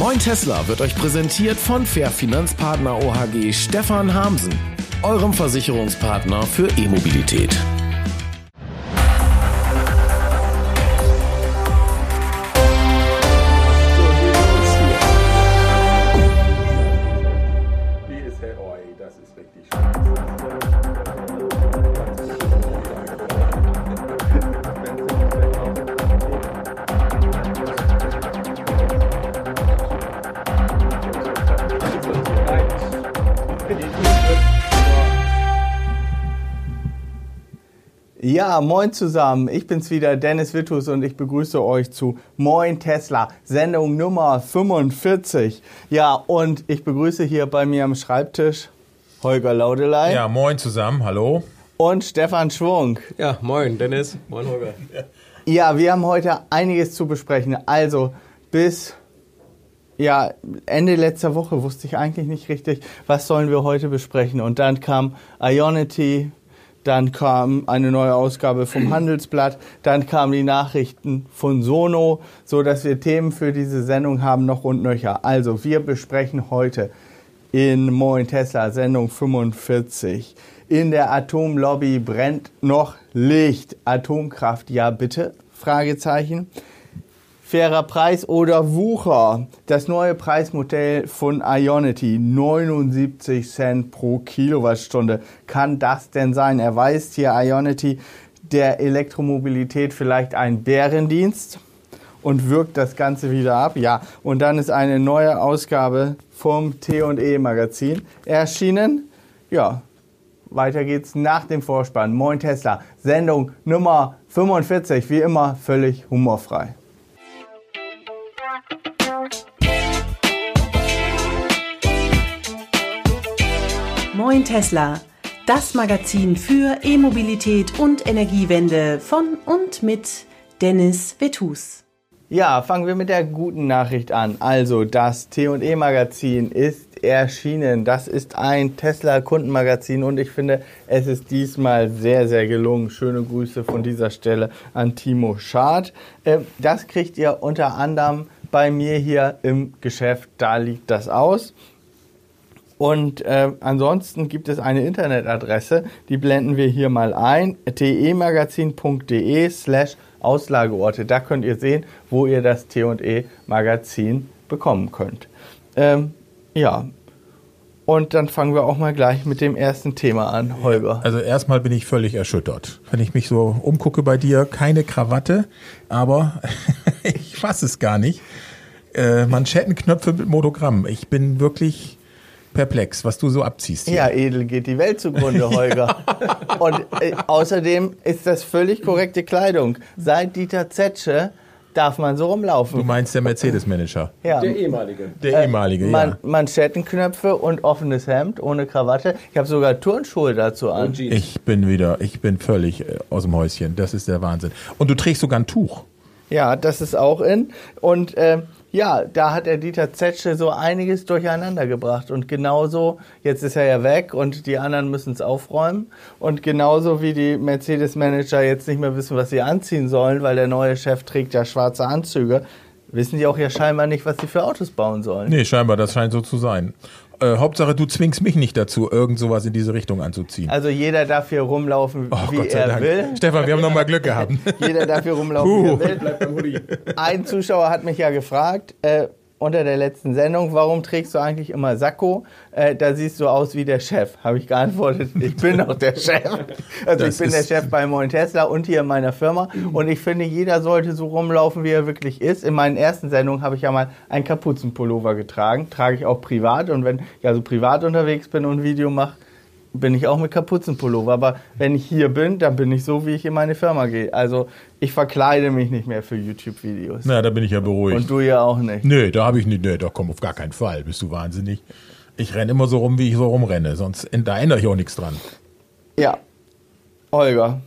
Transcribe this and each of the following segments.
Moin Tesla wird euch präsentiert von Fair Finanzpartner OHG Stefan Hamsen, eurem Versicherungspartner für E-Mobilität. Ja, moin zusammen. Ich bin's wieder, Dennis Wittus und ich begrüße euch zu Moin Tesla, Sendung Nummer 45. Ja, und ich begrüße hier bei mir am Schreibtisch Holger Laudelei Ja, moin zusammen, hallo. und Stefan Schwung. Ja, moin Dennis, moin Holger. Ja, wir haben heute einiges zu besprechen. Also bis ja, Ende letzter Woche wusste ich eigentlich nicht richtig, was sollen wir heute besprechen. Und dann kam Ionity, dann kam eine neue Ausgabe vom Handelsblatt, dann kamen die Nachrichten von Sono, so dass wir Themen für diese Sendung haben noch und nöcher. Also, wir besprechen heute in Moin Tesla Sendung 45. In der Atomlobby brennt noch Licht. Atomkraft, ja bitte? Fragezeichen. Fairer Preis oder Wucher. Das neue Preismodell von Ionity, 79 Cent pro Kilowattstunde. Kann das denn sein? Erweist hier Ionity der Elektromobilität vielleicht einen Bärendienst und wirkt das Ganze wieder ab? Ja. Und dann ist eine neue Ausgabe vom T&E Magazin erschienen. Ja. Weiter geht's nach dem Vorspann. Moin Tesla. Sendung Nummer 45. Wie immer völlig humorfrei. Moin Tesla, das Magazin für E-Mobilität und Energiewende von und mit Dennis Vetus. Ja, fangen wir mit der guten Nachricht an. Also, das T&E Magazin ist erschienen. Das ist ein Tesla Kundenmagazin und ich finde, es ist diesmal sehr, sehr gelungen. Schöne Grüße von dieser Stelle an Timo Schad. Äh, Das kriegt ihr unter anderem bei mir hier im Geschäft. Da liegt das aus. Und äh, ansonsten gibt es eine Internetadresse, die blenden wir hier mal ein, temagazin.de slash Auslageorte. Da könnt ihr sehen, wo ihr das T&E Magazin bekommen könnt. Ähm, ja, und dann fangen wir auch mal gleich mit dem ersten Thema an, Holger. Also erstmal bin ich völlig erschüttert. Wenn ich mich so umgucke bei dir, keine Krawatte, aber ich fasse es gar nicht. Äh, Manschettenknöpfe mit Monogramm. Ich bin wirklich perplex, was du so abziehst. Hier. Ja, edel geht die Welt zugrunde, Holger. Und äh, außerdem ist das völlig korrekte Kleidung. Seit Dieter Zetsche darf man so Du rumlaufen. meinst der Mercedes-Manager. Ja. Der ehemalige. Der ehemalige, Man ja. Manschettenknöpfe und offenes Hemd ohne Krawatte. Ich habe sogar Turnschuhe dazu an. Ich bin wieder, ich bin völlig äh, aus dem Häuschen. Das ist der Wahnsinn. Und du trägst sogar ein Tuch. Ja, das ist auch in. Und äh, ja, da hat der Dieter Zetsche so einiges durcheinander gebracht. Und genauso, jetzt ist er ja weg und die anderen müssen es aufräumen. Und genauso wie die Mercedes-Manager jetzt nicht mehr wissen, was sie anziehen sollen, weil der neue Chef trägt ja schwarze Anzüge, wissen die auch ja scheinbar nicht, was sie für Autos bauen sollen. Nee, scheinbar, das scheint so zu sein. Äh, Hauptsache, du zwingst mich nicht dazu, irgend sowas in diese Richtung anzuziehen. Also jeder darf hier rumlaufen, Oh, wie Gott sei er Dank. will. Stefan, wir haben noch mal Glück gehabt. Jeder darf hier rumlaufen, wie er will. Bleibt beim Hoodie. Ein Zuschauer hat mich ja gefragt, äh, unter der letzten Sendung, warum trägst du eigentlich immer Sakko? Äh, da siehst du aus wie der Chef. Habe ich geantwortet, ich bin doch der Chef. Also Das ich bin der Chef bei Moin Tesla und hier in meiner Firma. Und ich finde, jeder sollte so rumlaufen, wie er wirklich ist. In meinen ersten Sendungen habe ich ja mal einen Kapuzenpullover getragen. Trage ich auch privat. Und wenn ich also privat unterwegs bin und ein Video mache, bin ich auch mit Kapuzenpullover. Aber wenn ich hier bin, dann bin ich so, wie ich in meine Firma gehe. Also ich verkleide mich nicht mehr für YouTube-Videos. Na, da bin ich ja beruhigt. Und du ja auch nicht. Nee, da habe ich nicht, nee, da komm auf gar keinen Fall. Bist du wahnsinnig? Ich renne immer so rum, wie ich so rumrenne, sonst da ändere ich auch nichts dran. Ja. Holger,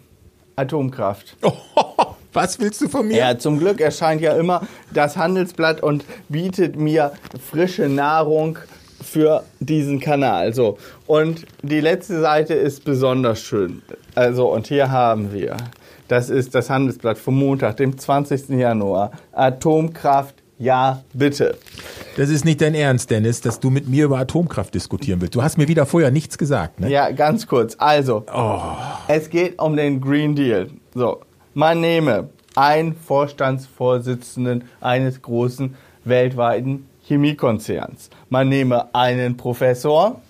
Atomkraft. Was willst du von mir? Ja, zum Glück erscheint ja immer das Handelsblatt und bietet mir frische Nahrung für diesen Kanal. So. Und die letzte Seite ist besonders schön. Also, und hier haben wir, das ist das Handelsblatt vom Montag, dem 20. Januar. Atomkraft, ja, bitte. Das ist nicht dein Ernst, Dennis, dass du mit mir über Atomkraft diskutieren willst. Du hast mir wieder vorher nichts gesagt, ne? Ja, ganz kurz. Also, Oh. es geht um den Green Deal. So, man nehme einen Vorstandsvorsitzenden eines großen weltweiten Chemiekonzerns. Man nehme einen Professor,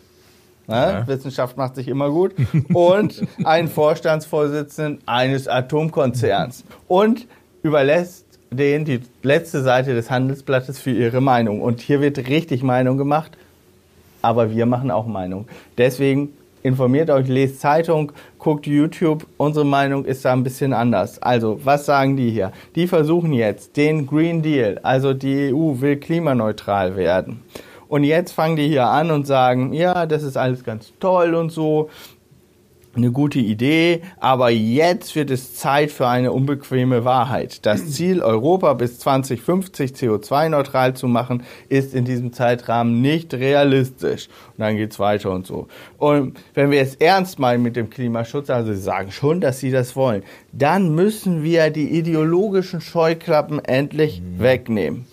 ne, Ja. Wissenschaft macht sich immer gut, und einen Vorstandsvorsitzenden eines Atomkonzerns und überlässt denen die letzte Seite des Handelsblattes für ihre Meinung. Und hier wird richtig Meinung gemacht aber wir machen auch Meinung. Deswegen informiert euch, lest Zeitung, guckt YouTube. Unsere Meinung ist da ein bisschen anders. Also, was sagen die hier? Die versuchen jetzt den Green Deal, also die EU will klimaneutral werden. Und jetzt fangen die hier an und sagen, ja, das ist alles ganz toll und so. Eine gute Idee, aber jetzt wird es Zeit für eine unbequeme Wahrheit. Das Ziel, Europa bis 2050 CO2-neutral zu machen, ist in diesem Zeitrahmen nicht realistisch. Und dann geht's weiter und so. Und wenn wir es ernst meinen mit dem Klimaschutz, also sie sagen schon, dass sie das wollen, dann müssen wir die ideologischen Scheuklappen endlich wegnehmen.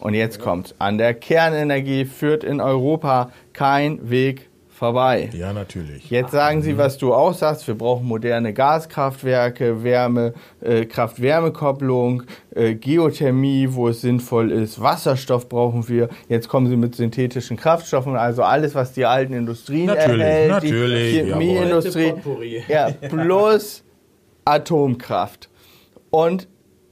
Und jetzt kommt's. An der Kernenergie führt in Europa kein Weg vorbei. Ja, natürlich. Jetzt sagen Sie, was du auch sagst. Wir brauchen moderne Gaskraftwerke, Wärme, äh, Kraft-Wärme-Kopplung, äh, Geothermie, wo es sinnvoll ist. Wasserstoff brauchen wir. Jetzt kommen Sie mit synthetischen Kraftstoffen, also alles, was die alten Industrien Natürlich, erhält, natürlich, die Chemieindustrie, ja, plus Atomkraft. Und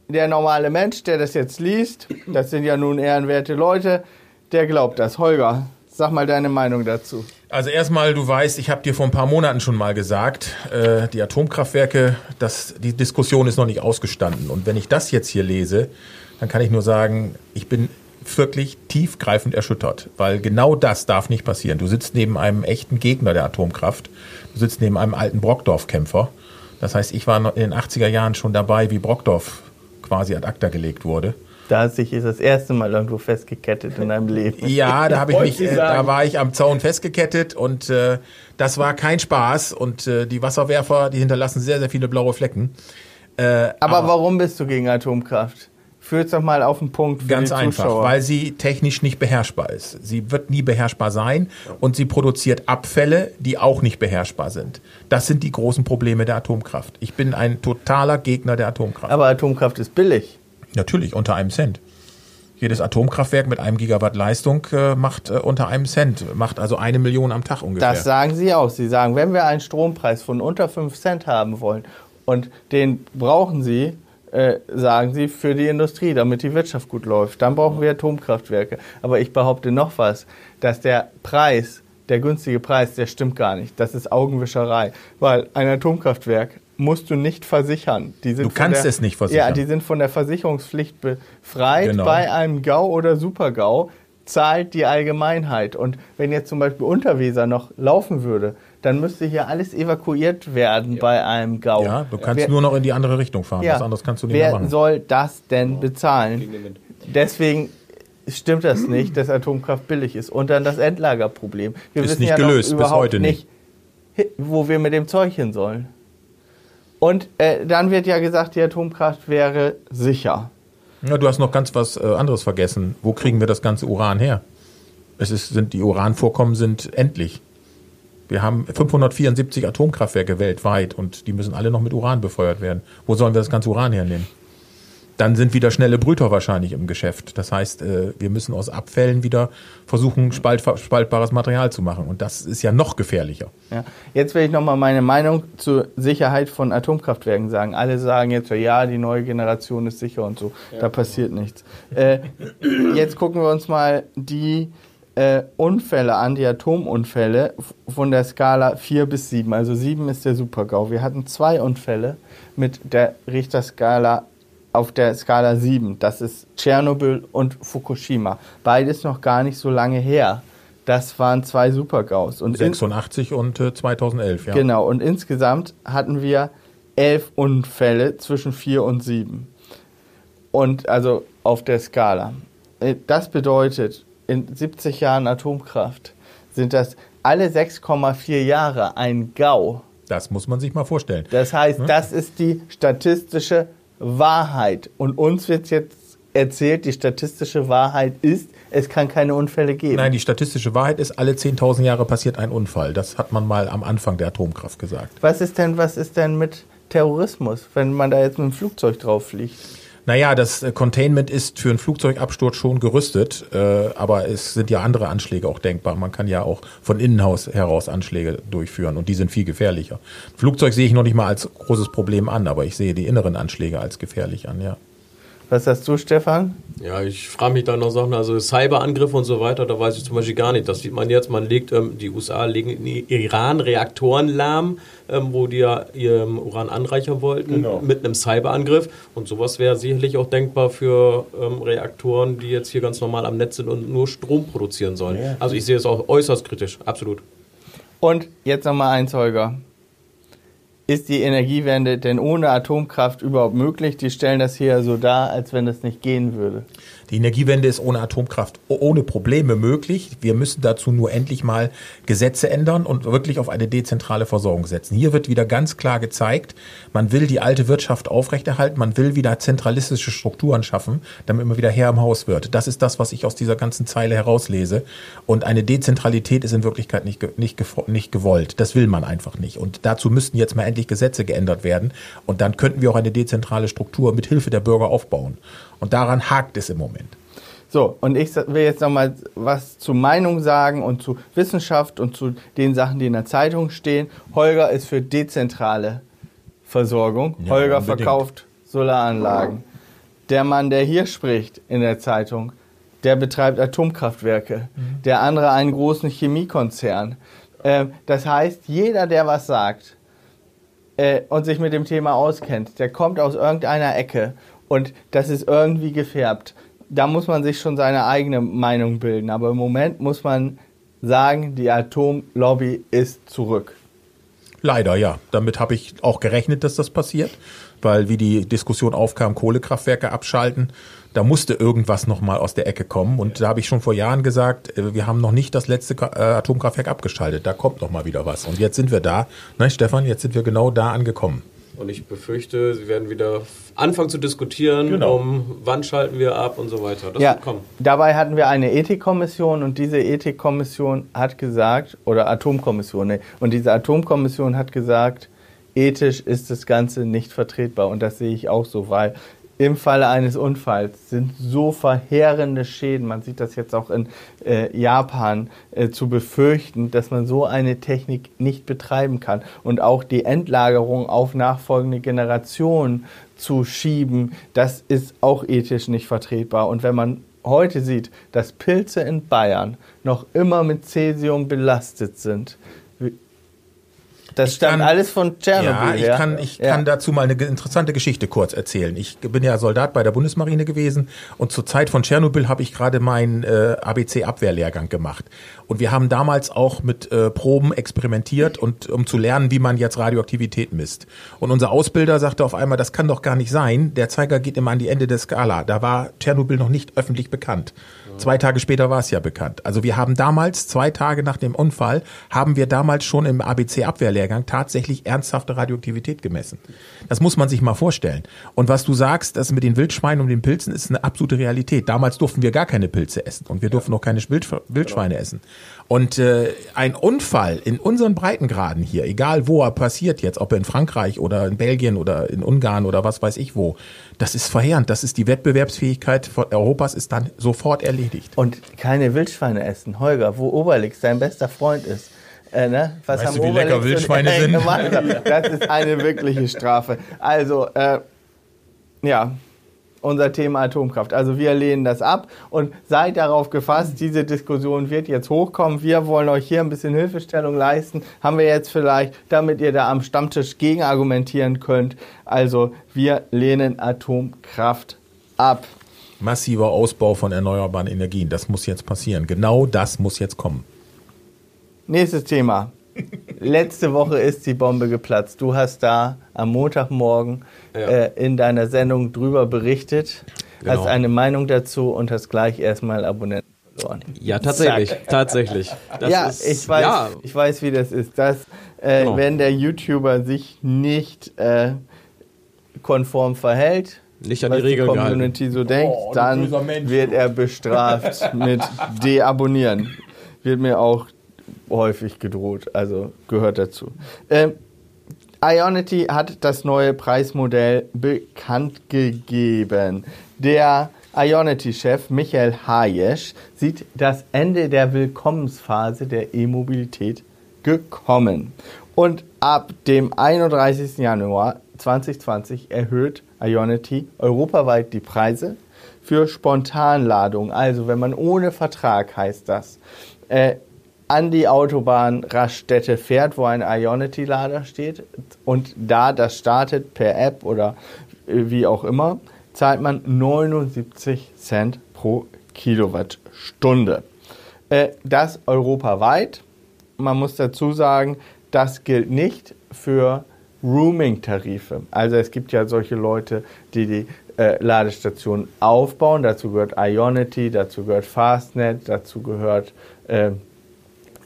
der normale Mensch, der das jetzt liest, das sind ja nun ehrenwerte Leute, der glaubt das. Holger, sag mal deine Meinung dazu. Also erstmal, du weißt, ich habe dir vor ein paar Monaten schon mal gesagt, äh, die Atomkraftwerke, das, die Diskussion ist noch nicht ausgestanden. Und wenn ich das jetzt hier lese, dann kann ich nur sagen, ich bin wirklich tiefgreifend erschüttert, weil genau das darf nicht passieren. Du sitzt neben einem echten Gegner der Atomkraft, du sitzt neben einem alten Brockdorf-Kämpfer. Das heißt, ich war in den 80er Jahren schon dabei, wie Brockdorf quasi ad acta gelegt wurde. Da hast dich ist das erste Mal irgendwo festgekettet in deinem Leben. Ja, da habe ich mich, äh, da war ich am Zaun festgekettet und äh, das war kein Spaß und äh, die Wasserwerfer, die hinterlassen sehr, sehr viele blaue Flecken. Äh, Aber warum bist du gegen Atomkraft? Führ's doch mal auf den Punkt für Ganz die einfach, Zuschauer. weil sie technisch nicht beherrschbar ist. Sie wird nie beherrschbar sein und sie produziert Abfälle, die auch nicht beherrschbar sind. Das sind die großen Probleme der Atomkraft. Ich bin ein totaler Gegner der Atomkraft. Aber Atomkraft ist billig. Natürlich, unter einem Cent. Jedes Atomkraftwerk mit einem Gigawatt Leistung äh, macht äh, unter einem Cent, macht also eine Million am Tag ungefähr. Das sagen sie auch. Sie sagen, wenn wir einen Strompreis von unter 5 Cent haben wollen und den brauchen sie, äh, sagen sie, für die Industrie, damit die Wirtschaft gut läuft, dann brauchen wir Atomkraftwerke. Aber ich behaupte noch was, dass der Preis, der günstige Preis, der stimmt gar nicht. Das ist Augenwischerei. Weil ein Atomkraftwerk musst du nicht versichern. Die sind Du kannst der, es nicht versichern. Ja, die sind von der Versicherungspflicht befreit. Genau. Bei einem GAU oder Super-GAU zahlt die Allgemeinheit. Und wenn jetzt zum Beispiel Unterweser noch laufen würde, dann müsste hier alles evakuiert werden bei einem GAU. ja, du kannst Wer- nur noch in die andere Richtung fahren. ja, Was anderes kannst du nicht Wer mehr machen. soll das denn bezahlen? Den Wind. Deswegen stimmt das nicht, dass Atomkraft billig ist. Und dann das Endlagerproblem. Wir Ist wissen nicht ja gelöst, bis heute nicht. nicht, wo wir mit dem Zeug hin sollen. Und äh, dann wird ja gesagt, die Atomkraft wäre sicher. Ja, du hast noch ganz was äh, anderes vergessen. Wo kriegen wir das ganze Uran her? Es ist, sind, die Uranvorkommen sind endlich. Wir haben 574 Atomkraftwerke weltweit und die müssen alle noch mit Uran befeuert werden. Wo sollen wir das ganze Uran hernehmen? Dann sind wieder schnelle Brüter wahrscheinlich im Geschäft. Das heißt, äh, wir müssen aus Abfällen wieder versuchen, spalt, spaltbares Material zu machen. Und das ist ja noch gefährlicher. Ja. Jetzt will ich nochmal meine Meinung zur Sicherheit von Atomkraftwerken sagen. Alle sagen jetzt, ja, die neue Generation ist sicher und so. da passiert nichts. Äh, jetzt gucken wir uns mal die äh, Unfälle an, die Atomunfälle von der Skala 4 bis 7. Also 7 ist der Super-GAU. Wir hatten zwei Unfälle mit der Richterskala auf der Skala 7. Das ist Tschernobyl und Fukushima. Beides noch gar nicht so lange her. Das waren zwei Super-GAUs. Und in- 86 und äh, 2011, ja. Genau, und insgesamt hatten wir elf Unfälle zwischen 4 und 7. Und also auf der Skala. Äh, Das bedeutet, in 70 Jahren Atomkraft sind das alle 6,4 Jahre ein GAU. Das muss man sich mal vorstellen. Das heißt, das ist die statistische Wahrheit. Und uns wird jetzt erzählt, die statistische Wahrheit ist, es kann keine Unfälle geben. Nein, die statistische Wahrheit ist, alle 10.000 Jahre passiert ein Unfall. Das hat man mal am Anfang der Atomkraft gesagt. Was ist denn, was ist denn mit Terrorismus, wenn man da jetzt mit dem Flugzeug drauf fliegt? Naja, das äh, Containment ist für einen Flugzeugabsturz schon gerüstet, äh, aber es sind ja andere Anschläge auch denkbar. Man kann ja auch von Innenhaus heraus Anschläge durchführen und die sind viel gefährlicher. Flugzeug sehe ich noch nicht mal als großes Problem an, aber ich sehe die inneren Anschläge als gefährlich an, ja. Was hast du, Stefan? Ja, ich frage mich da noch Sachen, also Cyberangriffe und so weiter, da weiß ich zum Beispiel gar nicht. Das sieht man jetzt, man legt, ähm, die USA legen in Iran Reaktoren lahm, ähm, wo die ja ihr Uran anreichern wollten, Genau. mit einem Cyberangriff. Und sowas wäre sicherlich auch denkbar für ähm, Reaktoren, die jetzt hier ganz normal am Netz sind und nur Strom produzieren sollen. Also ich sehe es auch äußerst kritisch, absolut. Und jetzt nochmal eins, Holger. Ist die Energiewende denn ohne Atomkraft überhaupt möglich? Die stellen das hier so dar, als wenn das nicht gehen würde. Die Energiewende ist ohne Atomkraft ohne Probleme möglich. Wir müssen dazu nur endlich mal Gesetze ändern und wirklich auf eine dezentrale Versorgung setzen. Hier wird wieder ganz klar gezeigt, man will die alte Wirtschaft aufrechterhalten, man will wieder zentralistische Strukturen schaffen, damit man wieder Herr im Haus wird. Das ist das, was ich aus dieser ganzen Zeile herauslese. Und eine Dezentralität ist in Wirklichkeit nicht, nicht, nicht gewollt. Das will man einfach nicht. Und dazu müssten jetzt mal endlich Gesetze geändert werden. Und dann könnten wir auch eine dezentrale Struktur mit Hilfe der Bürger aufbauen. Und daran hakt es im Moment. So, und ich will jetzt nochmal was zu Meinung sagen und zu Wissenschaft und zu den Sachen, die in der Zeitung stehen. Holger ist für dezentrale Versorgung. Ja, Holger unbedingt. verkauft Solaranlagen. Der Mann, der hier spricht in der Zeitung, der betreibt Atomkraftwerke. Mhm. Der andere einen großen Chemiekonzern. Ähm, das heißt, jeder, der was sagt äh, und sich mit dem Thema auskennt, der kommt aus irgendeiner Ecke und das ist irgendwie gefärbt. Da muss man sich schon seine eigene Meinung bilden. Aber im Moment muss man sagen, die Atomlobby ist zurück. Leider, ja. Damit habe ich auch gerechnet, dass das passiert, weil wie die Diskussion aufkam, Kohlekraftwerke abschalten, da musste irgendwas nochmal aus der Ecke kommen. Und da habe ich schon vor Jahren gesagt, äh, wir haben noch nicht das letzte äh, Atomkraftwerk abgeschaltet. Da kommt noch mal wieder was. Und jetzt sind wir da. Nein, Stefan, jetzt sind wir genau da angekommen. Und ich befürchte, sie werden wieder anfangen zu diskutieren, Genau. um wann schalten wir ab und so weiter. Das Ja, wird kommen. dabei hatten wir eine Ethikkommission und diese Ethikkommission hat gesagt, oder Atomkommission, nee, und diese Atomkommission hat gesagt, ethisch ist das Ganze nicht vertretbar und das sehe ich auch so, weil im Falle eines Unfalls sind so verheerende Schäden, man sieht das jetzt auch in äh, Japan, äh, zu befürchten, dass man so eine Technik nicht betreiben kann. Und auch die Endlagerung auf nachfolgende Generationen zu schieben, das ist auch ethisch nicht vertretbar. Und wenn man heute sieht, dass Pilze in Bayern noch immer mit Cäsium belastet sind, das stammt kann- alles von Tschernobyl Ja, ich her. kann, ich Ja. kann dazu mal eine interessante Geschichte kurz erzählen. Ich bin ja Soldat bei der Bundesmarine gewesen und zur Zeit von Tschernobyl habe ich gerade meinen äh, ABC-Abwehrlehrgang gemacht. Und wir haben damals auch mit äh, Proben experimentiert und um zu lernen, wie man jetzt Radioaktivität misst. Und unser Ausbilder sagte auf einmal, das kann doch gar nicht sein. Der Zeiger geht immer an die Ende der Skala. Da war Tschernobyl noch nicht öffentlich bekannt. Zwei Tage später war es ja bekannt. Also wir haben damals, zwei Tage nach dem Unfall, haben wir damals schon im ABC-Abwehrlehrgang tatsächlich ernsthafte Radioaktivität gemessen. Das muss man sich mal vorstellen. Und was du sagst, das mit den Wildschweinen und den Pilzen ist eine absolute Realität. Damals durften wir gar keine Pilze essen und wir durften auch keine Wildsch- Wildschweine essen. Und äh, ein Unfall in unseren Breitengraden hier, egal wo er passiert jetzt, ob in Frankreich oder in Belgien oder in Ungarn oder was weiß ich wo, das ist verheerend. Das ist die Wettbewerbsfähigkeit von Europas ist dann sofort erledigt. Und keine Wildschweine essen. Holger, wo Obelix dein bester Freund ist. Äh, ne? Was Weißt du, wie lecker und Wildschweine sind? gemacht? Das ist eine wirkliche Strafe. Also, äh, ja, unser Thema Atomkraft. Also wir lehnen das ab und seid darauf gefasst, diese Diskussion wird jetzt hochkommen. Wir wollen euch hier ein bisschen Hilfestellung leisten. Haben wir jetzt vielleicht, damit ihr da am Stammtisch gegen argumentieren könnt. Also wir lehnen Atomkraft ab. Massiver Ausbau von erneuerbaren Energien, das muss jetzt passieren. Genau das muss jetzt kommen. Nächstes Thema. Letzte Woche ist die Bombe geplatzt. Du hast da am Montagmorgen Ja. äh, in deiner Sendung drüber berichtet, Genau. hast eine Meinung dazu und hast gleich erstmal Abonnenten verloren. Ja, tatsächlich. Zack. Tatsächlich. Das ja, ist- ich weiß, Ja, ich weiß, wie das ist. Dass, äh, Genau. wenn der YouTuber sich nicht äh, konform verhält, Nicht an die Regeln die gehalten. Community so denkt, Oh, dann wird er bestraft mit deabonnieren. Wird mir auch häufig gedroht, also gehört dazu. Ähm, Ionity hat das neue Preismodell bekannt gegeben. Der Ionity-Chef Michael Hayesch sieht das Ende der Willkommensphase der E-Mobilität gekommen. Und ab dem 31. Januar 2020 erhöht Ionity europaweit die Preise für Spontanladung. Also wenn man ohne Vertrag heißt das, äh, an die Autobahn Raststätte fährt, wo ein Ionity-Lader steht und da das startet per App oder äh, wie auch immer, zahlt man 79 Cent pro Kilowattstunde. Äh, das europaweit. Man muss dazu sagen, das gilt nicht für Rooming-Tarife. Also es gibt ja solche Leute, die die äh, Ladestationen aufbauen. Dazu gehört Ionity, dazu gehört Fastnet, dazu gehört äh,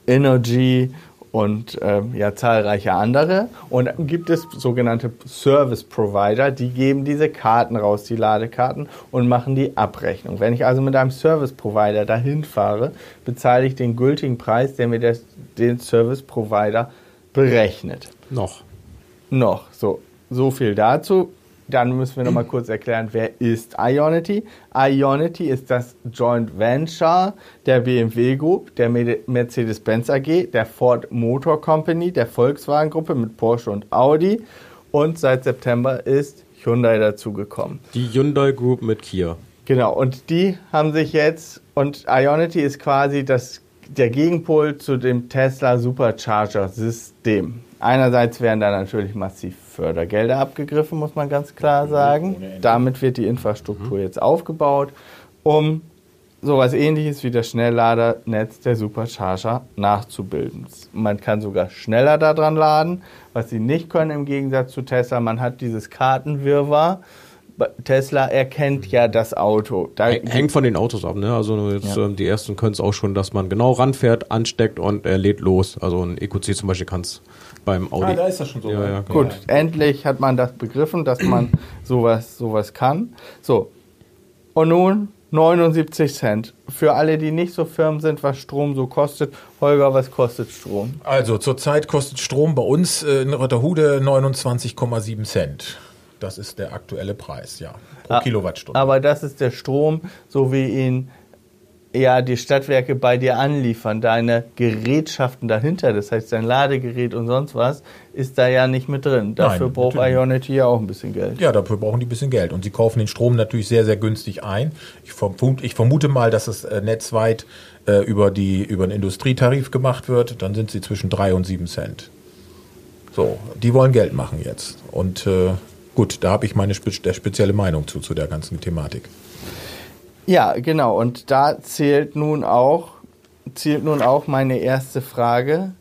Energy und ähm, ja zahlreiche andere. Und dann gibt es sogenannte Service Provider, die geben diese Karten raus, die Ladekarten, und machen die Abrechnung. Wenn ich also mit einem Service Provider dahin fahre, bezahle ich den gültigen Preis, der mir das, den Service Provider berechnet. Noch. Noch, so, so viel dazu. Dann müssen wir noch mal kurz erklären, wer ist Ionity? Ionity ist das Joint Venture der BMW Group, der Mercedes-Benz AG, der Ford Motor Company, der Volkswagen Gruppe mit Porsche und Audi. Und seit September ist Hyundai dazugekommen. Die Hyundai Group mit Kia. Genau, und die haben sich jetzt, und Ionity ist quasi das, der Gegenpol zu dem Tesla Supercharger System. Einerseits werden da natürlich massiv Fördergelder abgegriffen, muss man ganz klar sagen. Damit wird die Infrastruktur jetzt aufgebaut, um sowas ähnliches wie das Schnellladernetz der Supercharger nachzubilden. Man kann sogar schneller daran laden, was sie nicht können im Gegensatz zu Tesla. Man hat dieses Kartenwirrwarr. Tesla erkennt ja das Auto. Da Hängt von den Autos ab, ne? Also jetzt, Ja. ähm, die ersten können es auch schon, dass man genau ranfährt, ansteckt und er lädt los. Also ein EQC zum Beispiel kann es beim Audi. Ah, da ist das schon so. Ja, ja, Gut, endlich hat man das begriffen, dass man sowas, sowas kann. So, und nun 79 Cent. Für alle, die nicht so firm sind, was Strom so kostet. Holger, was kostet Strom? Also zurzeit kostet Strom bei uns äh, in Rotterhude 29,7 Cent. Das ist der aktuelle Preis, ja, pro Ah, Kilowattstunde. Aber das ist der Strom, so wie ihn ja die Stadtwerke bei dir anliefern. Deine Gerätschaften dahinter, das heißt dein Ladegerät und sonst was, ist da ja nicht mit drin. Dafür Nein, braucht natürlich. Ionity ja auch ein bisschen Geld. Ja, dafür brauchen die ein bisschen Geld. Und sie kaufen den Strom natürlich sehr, sehr günstig ein. Ich vermute, ich vermute mal, dass das äh, netzweit äh, über, die, über den Industrietarif gemacht wird. Dann sind sie zwischen 3 und 7 Cent. So, die wollen Geld machen jetzt. Und äh, gut, da habe ich meine spe spezielle Meinung zu, zu der ganzen Thematik. Ja, genau. Und da zählt nun auch, zielt nun auch meine erste Frage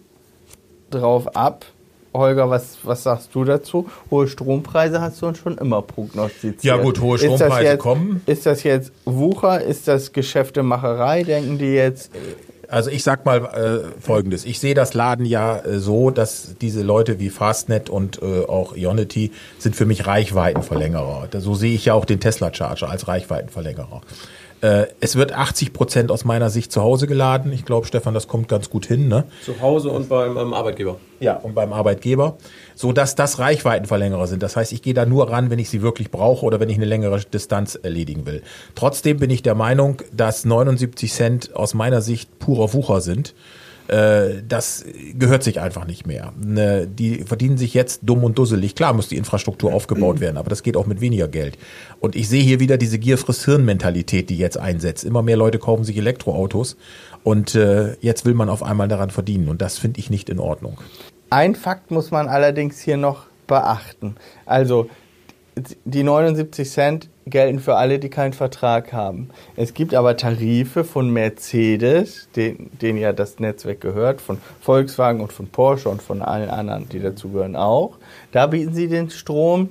drauf ab. Holger, was, was sagst du dazu? Hohe Strompreise hast du uns schon immer prognostiziert. Ja, gut, hohe Ist Strompreise jetzt, kommen. Ist das jetzt Wucher? Ist das Geschäftemacherei? Denken die jetzt, Also ich sag mal äh, Folgendes. Ich sehe das Laden ja äh, so, dass diese Leute wie Fastnet und äh, auch Ionity sind für mich Reichweitenverlängerer. So sehe ich ja auch den Tesla Charger als Reichweitenverlängerer. Äh, es wird 80 Prozent aus meiner Sicht zu Hause geladen. Ich glaube, Stefan, das kommt ganz gut hin. Ne? Zu Hause und beim ähm, Arbeitgeber. Ja, und beim Arbeitgeber, so dass das Reichweitenverlängerer sind. Das heißt, ich gehe da nur ran, wenn ich sie wirklich brauche oder wenn ich eine längere Distanz erledigen will. Trotzdem bin ich der Meinung, dass 79 Cent aus meiner Sicht purer Wucher sind. Äh, Das gehört sich einfach nicht mehr. Ne, Die verdienen sich jetzt dumm und dusselig. Klar muss die Infrastruktur aufgebaut werden, aber das geht auch mit weniger Geld. Und ich sehe hier wieder diese Gier frisst Hirn-Mentalität, die jetzt einsetzt. Immer mehr Leute kaufen sich Elektroautos und äh, jetzt will man auf einmal daran verdienen. Und das finde ich nicht in Ordnung. Ein Fakt muss man allerdings hier noch beachten. Also die 79 Cent gelten für alle, die keinen Vertrag haben. Es gibt aber Tarife von Mercedes, den, denen ja das Netzwerk gehört, von Volkswagen und von Porsche und von allen anderen, die dazugehören auch. Da bieten sie den Strom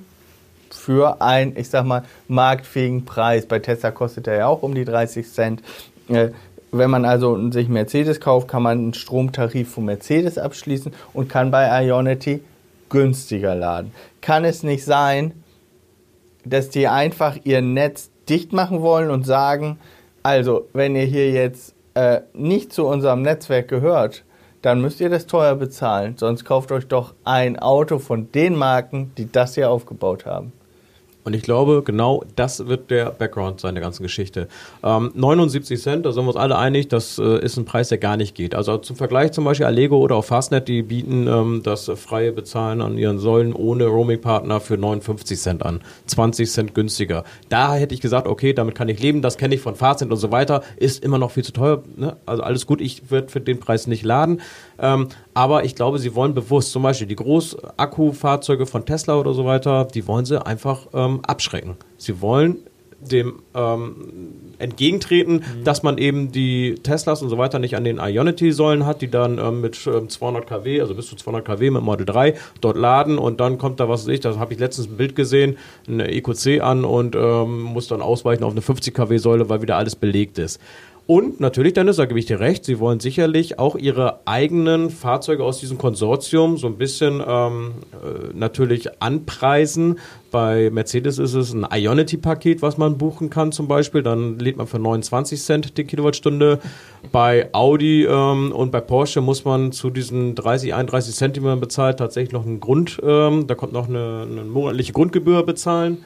für einen, ich sag mal, marktfähigen Preis. Bei Tesla kostet er ja auch um die 30 Cent. Äh, Wenn man also sich Mercedes kauft, kann man einen Stromtarif von Mercedes abschließen und kann bei Ionity günstiger laden. Kann es nicht sein, dass die einfach ihr Netz dicht machen wollen und sagen, also wenn ihr hier jetzt äh, nicht zu unserem Netzwerk gehört, dann müsst ihr das teuer bezahlen. Sonst kauft euch doch ein Auto von den Marken, die das hier aufgebaut haben. Und ich glaube, genau das wird der Background sein der ganzen Geschichte. Ähm, 79 Cent, da sind wir uns alle einig, das äh, ist ein Preis, der gar nicht geht. Also zum Vergleich zum Beispiel Allego oder auch Fastnet, die bieten ähm, das freie Bezahlen an ihren Säulen ohne Roaming-Partner für 59 Cent an. 20 Cent günstiger. Da hätte ich gesagt, okay, damit kann ich leben, das kenne ich von Fastnet und so weiter, ist immer noch viel zu teuer. Ne? Also alles gut, ich würde für den Preis nicht laden. Ähm, aber ich glaube, sie wollen bewusst, zum Beispiel die Großakkufahrzeuge von Tesla oder so weiter, die wollen sie einfach ähm, abschrecken. Sie wollen dem ähm, entgegentreten, mhm. dass man eben die Teslas und so weiter nicht an den Ionity-Säulen hat, die dann ähm, mit ähm, 200 kW, also bis zu 200 kW mit Model 3 dort laden und dann kommt da, was weiß ich, da habe ich letztens ein Bild gesehen, eine EQC an und ähm, muss dann ausweichen auf eine 50 kW-Säule, weil wieder alles belegt ist. Und natürlich, Dennis, da gebe ich dir recht, sie wollen sicherlich auch ihre eigenen Fahrzeuge aus diesem Konsortium so ein bisschen ähm, äh, natürlich anpreisen. Bei Mercedes ist es ein Ionity-Paket, was man buchen kann zum Beispiel. Dann lädt man für 29 Cent die Kilowattstunde. Bei Audi ähm, und bei Porsche muss man zu diesen 30, 31 Cent, die man bezahlt, tatsächlich noch einen Grund, ähm, da kommt noch eine, eine monatliche Grundgebühr bezahlen.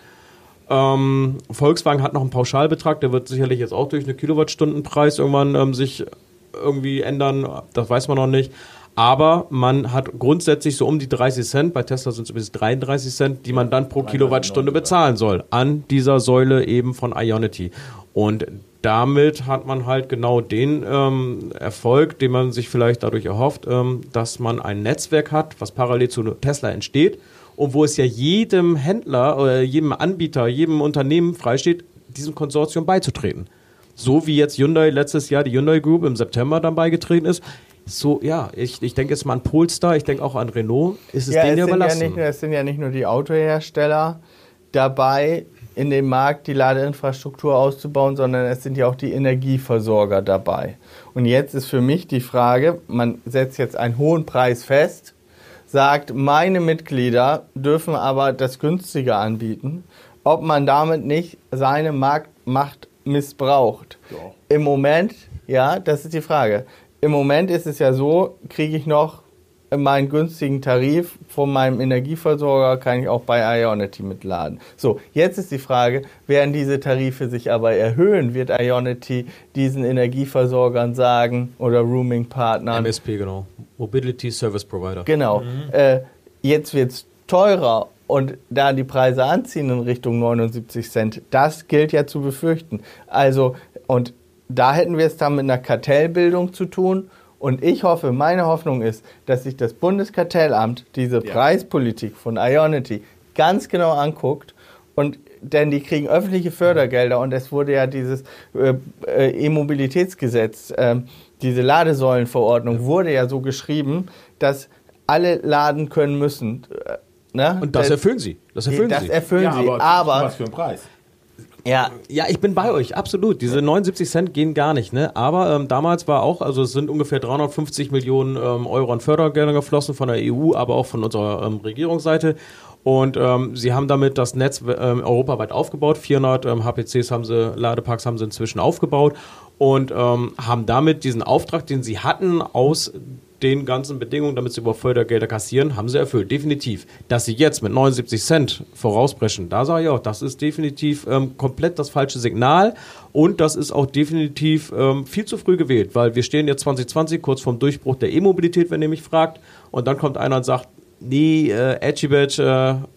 Ähm, Volkswagen hat noch einen Pauschalbetrag, der wird sicherlich jetzt auch durch einen Kilowattstundenpreis irgendwann ähm, sich irgendwie ändern, das weiß man noch nicht. Aber man hat grundsätzlich so um die 30 Cent, bei Tesla sind es bis 33 Cent, die man dann pro Kilowattstunde bezahlen soll an dieser Säule eben von Ionity. Und damit hat man halt genau den ähm, Erfolg, den man sich vielleicht dadurch erhofft, ähm, dass man ein Netzwerk hat, was parallel zu Tesla entsteht und wo es ja jedem Händler oder jedem Anbieter, jedem Unternehmen freisteht, diesem Konsortium beizutreten. So wie jetzt Hyundai letztes Jahr die Hyundai Group im September dann beigetreten ist. So, ja, ich, ich denke jetzt mal an Polestar, ich denke auch an Renault. Ist es ja, denen es überlassen? Ja nicht, es sind ja nicht nur die Autohersteller dabei, in dem Markt die Ladeinfrastruktur auszubauen, sondern es sind ja auch die Energieversorger dabei. Und jetzt ist für mich die Frage, man setzt jetzt einen hohen Preis fest sagt, meine Mitglieder dürfen aber das günstige anbieten, ob man damit nicht seine Marktmacht missbraucht. Ja. Im Moment, ja, das ist die Frage. Im Moment ist es ja so, kriege ich noch meinen günstigen Tarif von meinem Energieversorger, kann ich auch bei Ionity mitladen. So, jetzt ist die Frage, werden diese Tarife sich aber erhöhen? Wird Ionity diesen Energieversorgern sagen oder Rooming-Partnern? MSP, genau. Mobility Service Provider. Genau. Mhm. Äh, jetzt wird es teurer und da die Preise anziehen in Richtung 79 Cent, das gilt ja zu befürchten. Also, und da hätten wir es dann mit einer Kartellbildung zu tun. Und ich hoffe, meine Hoffnung ist, dass sich das Bundeskartellamt diese ja. Preispolitik von Ionity ganz genau anguckt und denn die kriegen öffentliche Fördergelder und es wurde ja dieses äh, äh, E-Mobilitätsgesetz äh, diese Ladesäulenverordnung wurde ja so geschrieben, dass alle laden können müssen. Äh, ne? Und das erfüllen sie. Das erfüllen das sie. Erfüllen ja, sie. Aber, aber was für ein Preis? Ja, ja, ich bin bei euch, absolut. Diese 79 Cent gehen gar nicht, ne? Aber ähm, damals war auch, also es sind ungefähr 350 Millionen ähm, Euro an Fördergeldern geflossen von der EU, aber auch von unserer ähm, Regierungsseite. Und ähm, sie haben damit das Netz ähm, europaweit aufgebaut. 400 ähm, HPCs haben sie, Ladeparks haben sie inzwischen aufgebaut und ähm, haben damit diesen Auftrag, den sie hatten, aus den ganzen Bedingungen, damit sie über Fördergelder kassieren, haben sie erfüllt. Definitiv. Dass sie jetzt mit 79 Cent vorausbrechen, da sage ich auch, das ist definitiv ähm, komplett das falsche Signal und das ist auch definitiv ähm, viel zu früh gewählt, weil wir stehen jetzt 2020 kurz vorm Durchbruch der E-Mobilität, wenn ihr mich fragt. Und dann kommt einer und sagt, nee, äh, Edgy Badge,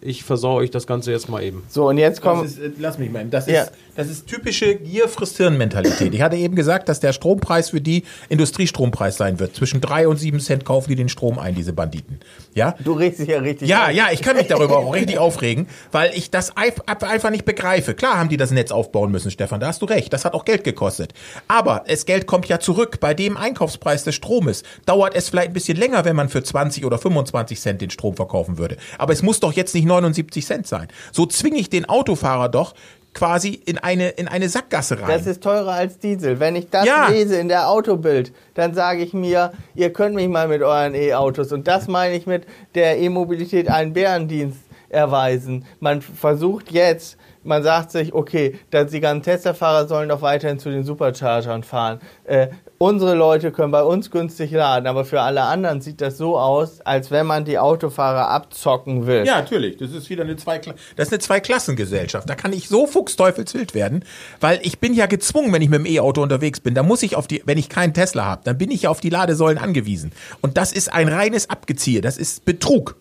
äh, ich versau euch das Ganze jetzt mal eben. So, und jetzt kommt. Äh, lass mich mal. Das ja. ist das ist typische Gier frisst Hirn Mentalität. Ich hatte eben gesagt, dass der Strompreis für die Industriestrompreis sein wird. Zwischen drei und sieben Cent kaufen die den Strom ein, diese Banditen. Ja? Du regst dich ja richtig Ja, auf. ja, ich kann mich darüber auch richtig aufregen, weil ich das einfach nicht begreife. Klar haben die das Netz aufbauen müssen, Stefan, da hast du recht. Das hat auch Geld gekostet. Aber das Geld kommt ja zurück. Bei dem Einkaufspreis des Stromes dauert es vielleicht ein bisschen länger, wenn man für 20 oder 25 Cent den Strom verkaufen würde. Aber es muss doch jetzt nicht 79 Cent sein. So zwinge ich den Autofahrer doch quasi in eine, in eine Sackgasse rein. Das ist teurer als Diesel. Wenn ich das ja. lese in der Autobild, dann sage ich mir, ihr könnt mich mal mit euren E-Autos. Und das meine ich mit der E-Mobilität einen Bärendienst. erweisen. Man versucht jetzt, man sagt sich, okay, dass die ganzen Tesla-Fahrer sollen doch weiterhin zu den Superchargern fahren. Äh, unsere Leute können bei uns günstig laden, aber für alle anderen sieht das so aus, als wenn man die Autofahrer abzocken will. Ja, natürlich. Das ist wieder eine Zweikla das ist eine Zweiklassengesellschaft. Da kann ich so fuchsteufelswild werden, weil ich bin ja gezwungen, wenn ich mit dem E-Auto unterwegs bin, da muss ich auf die, wenn ich keinen Tesla habe, dann bin ich ja auf die Ladesäulen angewiesen. Und das ist ein reines Abgeziehe. Das ist Betrug.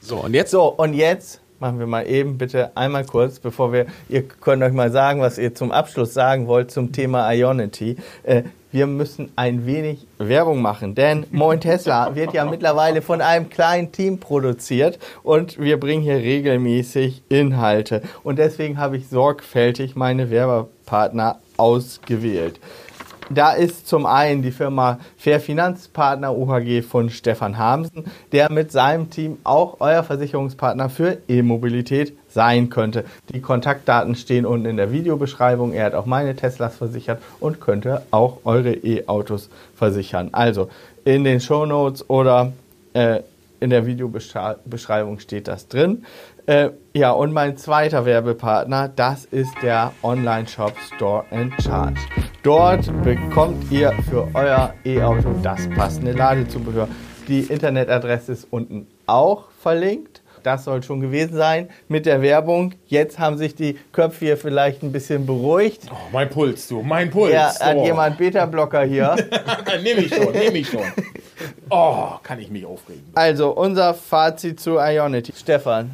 So, und jetzt? So, und jetzt machen wir mal eben bitte einmal kurz, bevor wir, ihr könnt euch mal sagen, was ihr zum Abschluss sagen wollt zum Thema Ionity. Äh, wir müssen ein wenig Werbung machen, denn Moin Tesla wird ja mittlerweile von einem kleinen Team produziert und wir bringen hier regelmäßig Inhalte. Und deswegen habe ich sorgfältig meine Werbepartner ausgewählt. Da ist zum einen die Firma Fair Finanzpartner UHG von Stefan Hamsen, der mit seinem Team auch euer Versicherungspartner für E-Mobilität sein könnte. Die Kontaktdaten stehen unten in der Videobeschreibung. Er hat auch meine Teslas versichert und könnte auch eure E-Autos versichern. Also in den Show Notes oder äh, in der Videobeschreibung steht das drin. Äh, ja, und mein zweiter Werbepartner, das ist der Online-Shop Store and Charge. Dort bekommt ihr für euer E-Auto das passende Ladezubehör. Die Internetadresse ist unten auch verlinkt. Das soll schon gewesen sein mit der Werbung. Jetzt haben sich die Köpfe hier vielleicht ein bisschen beruhigt. Oh, mein Puls, du, mein Puls. Ja, hat oh. jemand Beta-Blocker hier. nehme ich schon, nehme ich schon. Oh, kann ich mich aufregen. Also, unser Fazit zu Ionity. Stefan,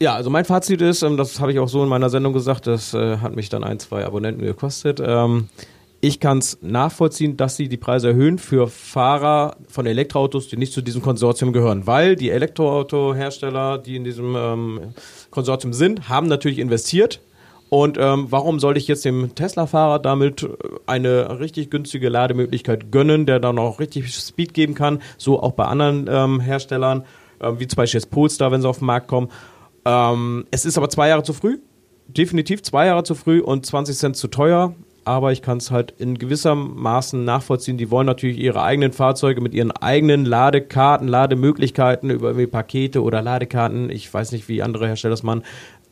Ja, also mein Fazit ist, ähm, das habe ich auch so in meiner Sendung gesagt, das äh, hat mich dann ein, zwei Abonnenten gekostet. Ähm, ich kann es nachvollziehen, dass sie die Preise erhöhen für Fahrer von Elektroautos, die nicht zu diesem Konsortium gehören, weil die Elektroautohersteller, die in diesem ähm, Konsortium sind, haben natürlich investiert. Und warum sollte ich jetzt dem Tesla-Fahrer damit eine richtig günstige Lademöglichkeit gönnen, der dann auch richtig Speed geben kann, so auch bei anderen Herstellern, wie zum Beispiel jetzt Polestar, wenn sie auf den Markt kommen. Ähm, es ist aber zwei Jahre zu früh, definitiv zwei Jahre zu früh und 20 Cent zu teuer. Aber ich kann es halt in gewisser Maßen nachvollziehen. Die wollen natürlich ihre eigenen Fahrzeuge mit ihren eigenen Ladekarten, Lademöglichkeiten über Pakete oder Ladekarten, ich weiß nicht, wie andere Hersteller das machen,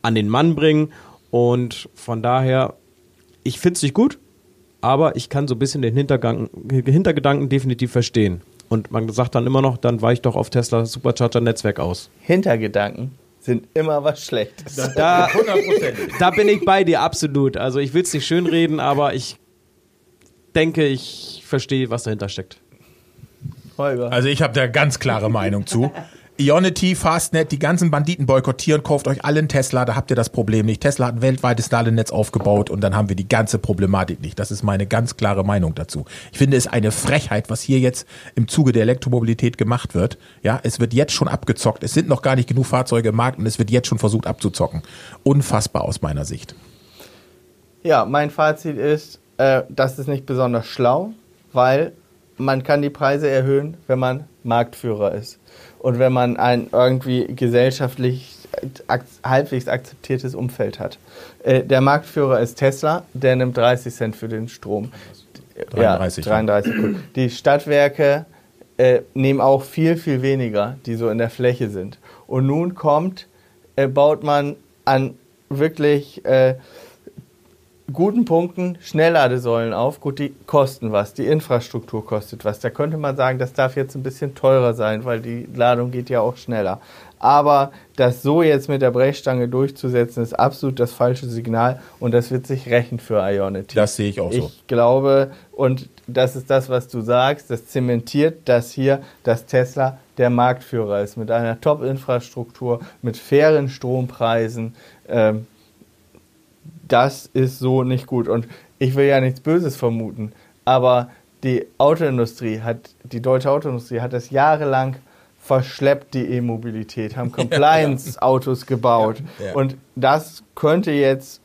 an den Mann bringen. Und von daher, ich finde es nicht gut, aber ich kann so ein bisschen den Hintergedanken definitiv verstehen. Und man sagt dann immer noch, dann weiche ich doch auf Tesla Supercharger Netzwerk aus. Hintergedanken sind immer was Schlechtes. Da, da bin ich bei dir absolut. Also ich will es nicht schönreden, aber ich denke, ich verstehe, was dahinter steckt. Holger. Also ich habe da ganz klare Meinung zu. Ionity, Fastnet, die ganzen Banditen boykottieren, kauft euch alle einen Tesla, da habt ihr das Problem nicht. Tesla hat ein weltweites Ladenetz aufgebaut und dann haben wir die ganze Problematik nicht. Das ist meine ganz klare Meinung dazu. Ich finde es eine Frechheit, was hier jetzt im Zuge der Elektromobilität gemacht wird. Ja, es wird jetzt schon abgezockt. Es sind noch gar nicht genug Fahrzeuge im Markt und es wird jetzt schon versucht abzuzocken. Unfassbar aus meiner Sicht. Ja, mein Fazit ist, äh, das ist nicht besonders schlau, weil man kann die Preise erhöhen, wenn man Marktführer ist. Und wenn man ein irgendwie gesellschaftlich ak halbwegs akzeptiertes Umfeld hat. Äh, der Marktführer ist Tesla, der nimmt 30 Cent für den Strom. 33, Ja, 33. gut. Die Stadtwerke äh, nehmen auch viel, viel weniger, die so in der Fläche sind. Und nun kommt, äh, baut man an wirklich äh, guten Punkten Schnellladesäulen auf. Gut, die kosten was, die Infrastruktur kostet was. Da könnte man sagen, das darf jetzt ein bisschen teurer sein, weil die Ladung geht ja auch schneller. Aber das so jetzt mit der Brechstange durchzusetzen, ist absolut das falsche Signal und das wird sich rächen für Ionity. Das sehe ich auch so. Ich glaube, und das ist das, was du sagst, das zementiert, dass hier das Tesla der Marktführer ist, mit einer Top-Infrastruktur, mit fairen Strompreisen. Ähm, das ist so nicht gut. Und ich will ja nichts Böses vermuten, aber die Autoindustrie hat, die deutsche Autoindustrie hat das jahrelang verschleppt, die E-Mobilität, haben Compliance-Autos gebaut. Ja. Und das könnte jetzt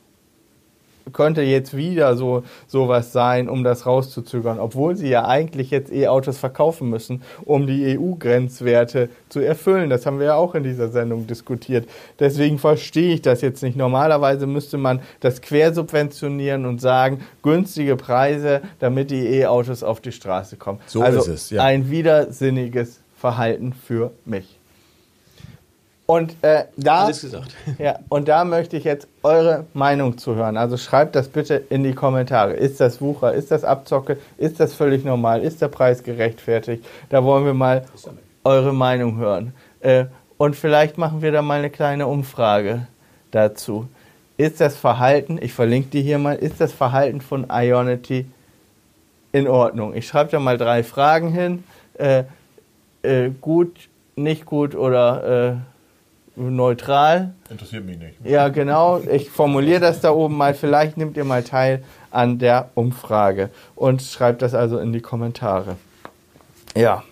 könnte jetzt wieder so sowas sein, um das rauszuzögern, obwohl sie ja eigentlich jetzt E-Autos verkaufen müssen, um die EU-Grenzwerte zu erfüllen. Das haben wir ja auch in dieser Sendung diskutiert. Deswegen verstehe ich das jetzt nicht. Normalerweise müsste man das quersubventionieren und sagen, günstige Preise, damit die E-Autos auf die Straße kommen. So also ist es, ja. ein widersinniges Verhalten für mich. Und äh, da, Alles gesagt. ja, und da möchte ich jetzt eure Meinung zu hören. Also schreibt das bitte in die Kommentare. Ist das Wucher? Ist das Abzocke? Ist das völlig normal? Ist der Preis gerechtfertigt? Da wollen wir mal eure Meinung hören. Äh, und vielleicht machen wir da mal eine kleine Umfrage dazu. Ist das Verhalten, ich verlinke die hier mal, ist das Verhalten von Ionity in Ordnung? Ich schreibe da mal drei Fragen hin. Äh, äh, gut, nicht gut oder äh, neutral. Interessiert mich nicht. Ja, genau. Ich formuliere das da oben mal. Vielleicht nehmt ihr mal teil an der Umfrage und schreibt das also in die Kommentare. Ja.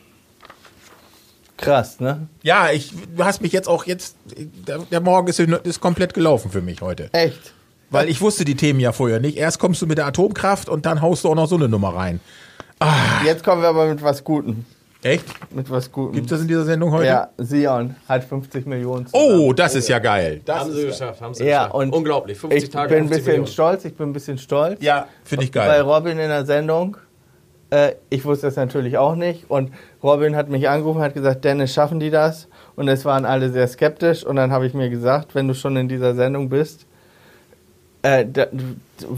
Krass, ne? Ja, ich, du hast mich jetzt auch jetzt, der, der Morgen ist, ist komplett gelaufen für mich heute. Echt. Weil ich wusste die Themen ja vorher nicht. Erst kommst du mit der Atomkraft und dann haust du auch noch so eine Nummer rein. Jetzt kommen wir aber mit was Gutem. Echt? Mit was Gutem. Gibt es das in dieser Sendung heute? Ja, Sion hat 50 Millionen. zusammen. Oh, das ist ja geil. Das haben sie geschafft, haben sie Ja, geschafft. und Unglaublich, 50 ich Tage, bin ein 50 bisschen Millionen. stolz, ich bin ein bisschen stolz. Ja, finde ich Bei geil. Robin in der Sendung. Äh, ich wusste das natürlich auch nicht. Und Robin hat mich angerufen, hat gesagt, Dennis, schaffen die das? Und es waren alle sehr skeptisch. Und dann habe ich mir gesagt, wenn du schon in dieser Sendung bist, äh, da,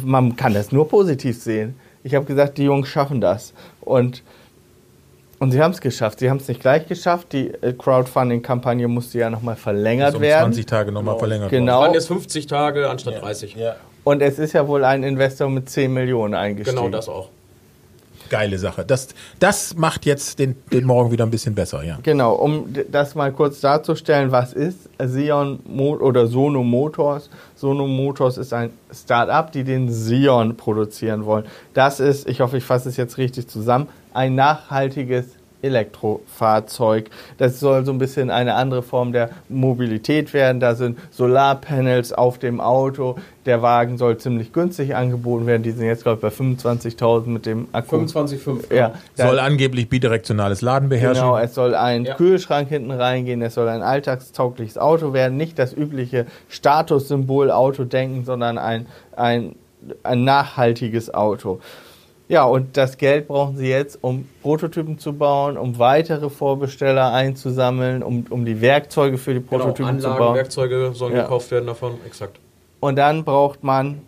man kann das nur positiv sehen. Ich habe gesagt, die Jungs schaffen das. Und, und sie haben es geschafft. Sie haben es nicht gleich geschafft. Die äh, Crowdfunding-Kampagne musste ja nochmal verlängert Ist um werden. 20 Tage nochmal verlängert Genau. waren jetzt 50 Tage anstatt 30. worden. Ja. Und es ist ja wohl ein Investor mit 10 Millionen eingestiegen. Genau das auch. Geile Sache. Das, das macht jetzt den, den Morgen wieder ein bisschen besser, ja. Genau, um das mal kurz darzustellen, was ist Sion Mo oder Sono Motors? Sono Motors ist ein Start-up, die den Sion produzieren wollen. Das ist, ich hoffe, ich fasse es jetzt richtig zusammen, ein nachhaltiges Elektrofahrzeug. Das soll so ein bisschen eine andere Form der Mobilität werden. Da sind Solarpanels auf dem Auto. Der Wagen soll ziemlich günstig angeboten werden. Die sind jetzt, glaube ich, bei 25.000 mit dem Akku. 25,5. Ja, Soll angeblich bidirektionales Laden beherrschen. Genau, es soll ein Ja. Kühlschrank hinten reingehen, es soll ein alltagstaugliches Auto werden, nicht das übliche Statussymbol Auto denken, sondern ein, ein, ein nachhaltiges Auto. Ja, und das Geld brauchen sie jetzt, um Prototypen zu bauen, um weitere Vorbesteller einzusammeln, um, um die Werkzeuge für die Genau, Prototypen zu Anlagen, bauen. Werkzeuge sollen Ja. gekauft werden davon, exakt. Und dann braucht man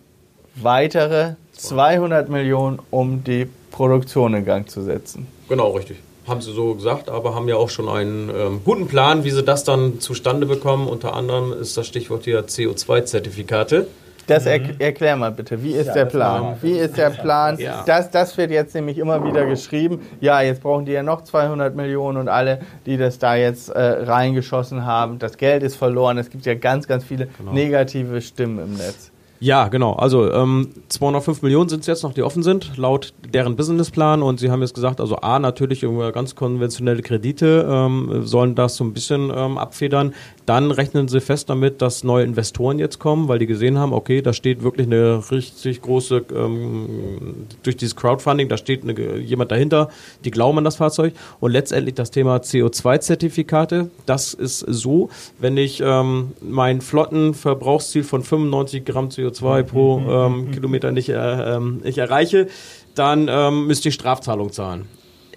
weitere 200 Millionen, um die Produktion in Gang zu setzen. Genau, richtig. Haben sie so gesagt, aber haben ja auch schon einen ähm, guten Plan, wie sie das dann zustande bekommen. Unter anderem ist das Stichwort hier CO2-Zertifikate. Das er, erklär mal bitte, wie ist der Plan? Wie ist der Plan? Ja. Das, das wird jetzt nämlich immer wieder geschrieben. Ja, jetzt brauchen die ja noch 200 Millionen und alle, die das da jetzt äh, reingeschossen haben, das Geld ist verloren. Es gibt ja ganz, ganz viele negative Stimmen im Netz. Ja, genau. Also ähm, 205 Millionen sind es jetzt noch, die offen sind, laut deren Businessplan. Und sie haben jetzt gesagt, also A, natürlich über ganz konventionelle Kredite ähm, sollen das so ein bisschen ähm, abfedern. Dann rechnen sie fest damit, dass neue Investoren jetzt kommen, weil die gesehen haben, okay, da steht wirklich eine richtig große, ähm, durch dieses Crowdfunding, da steht eine, jemand dahinter, die glauben an das Fahrzeug. Und letztendlich das Thema CO2-Zertifikate, das ist so, wenn ich ähm, mein Flottenverbrauchsziel von 95 Gramm CO2 pro ähm, Kilometer nicht, äh, ähm, nicht erreiche, dann ähm, müsste ich Strafzahlung zahlen.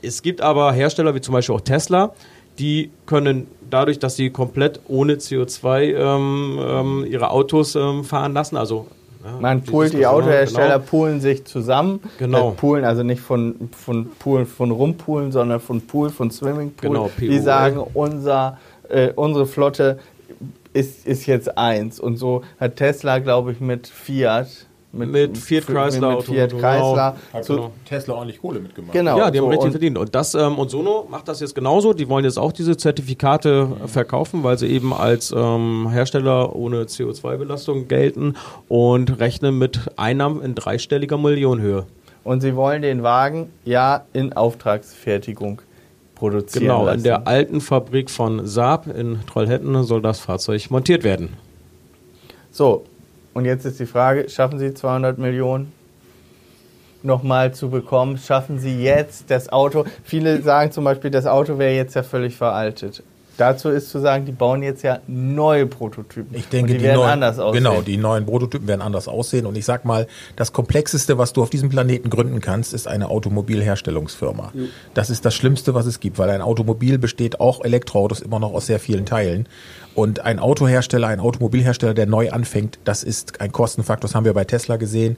Es gibt aber Hersteller wie zum Beispiel auch Tesla, die können dadurch, dass sie komplett ohne CO2 ähm, ähm, ihre Autos ähm, fahren lassen, also ja, Man die poolt die Autohersteller, genau. poolen sich zusammen. Genau. Äh, poolen, also nicht von, von Poolen, von Rumpoolen, sondern von Pool, von Swimmingpool. Genau, die POL. sagen, unser, äh, unsere Flotte ist, ist jetzt eins. Und so hat Tesla, glaube ich, mit Fiat. Mit Fiat mit- Chrysler Mit Fiat Auto, Chrysler. Hat zu, genau. Tesla ordentlich Kohle mitgemacht. genau. Ja, die haben so, richtig und- verdient. Und das ähm, und Sono macht das jetzt genauso. Die wollen jetzt auch diese Zertifikate äh, verkaufen, weil sie eben als ähm, Hersteller ohne CO2-Belastung gelten und rechnen mit Einnahmen in dreistelliger Millionenhöhe. Und sie wollen den Wagen ja in Auftragsfertigung produzieren Genau, lassen. in der alten Fabrik von Saab in Trollhättan soll das Fahrzeug montiert werden. So, und jetzt ist die Frage, schaffen Sie 200 Millionen nochmal zu bekommen? Schaffen Sie jetzt das Auto? Viele sagen zum Beispiel, das Auto wäre jetzt ja völlig veraltet. dazu ist zu sagen, die bauen jetzt ja neue Prototypen. Ich denke, die, die, werden neuen, anders aussehen. Genau, die neuen Prototypen werden anders aussehen. Und ich sag mal, das komplexeste, was du auf diesem Planeten gründen kannst, ist eine Automobilherstellungsfirma. Das ist das Schlimmste, was es gibt, weil ein Automobil besteht auch Elektroautos immer noch aus sehr vielen Teilen. Und ein Autohersteller, ein Automobilhersteller, der neu anfängt, das ist ein Kostenfaktor. Das haben wir bei Tesla gesehen.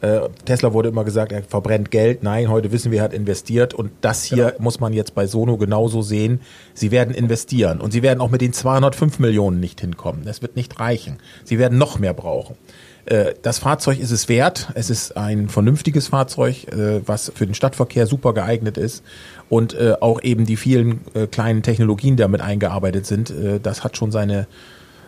Äh, Tesla wurde immer gesagt, er verbrennt Geld. Nein, heute wissen wir, er hat investiert. Und das hier Genau. muss man jetzt bei Sono genauso sehen. Sie werden investieren. Und sie werden auch mit den 205 Millionen nicht hinkommen. Das wird nicht reichen. Sie werden noch mehr brauchen. Äh, Das Fahrzeug ist es wert. Es ist ein vernünftiges Fahrzeug, äh, was für den Stadtverkehr super geeignet ist. Und auch eben die vielen kleinen Technologien, die damit eingearbeitet sind, das hat schon seine,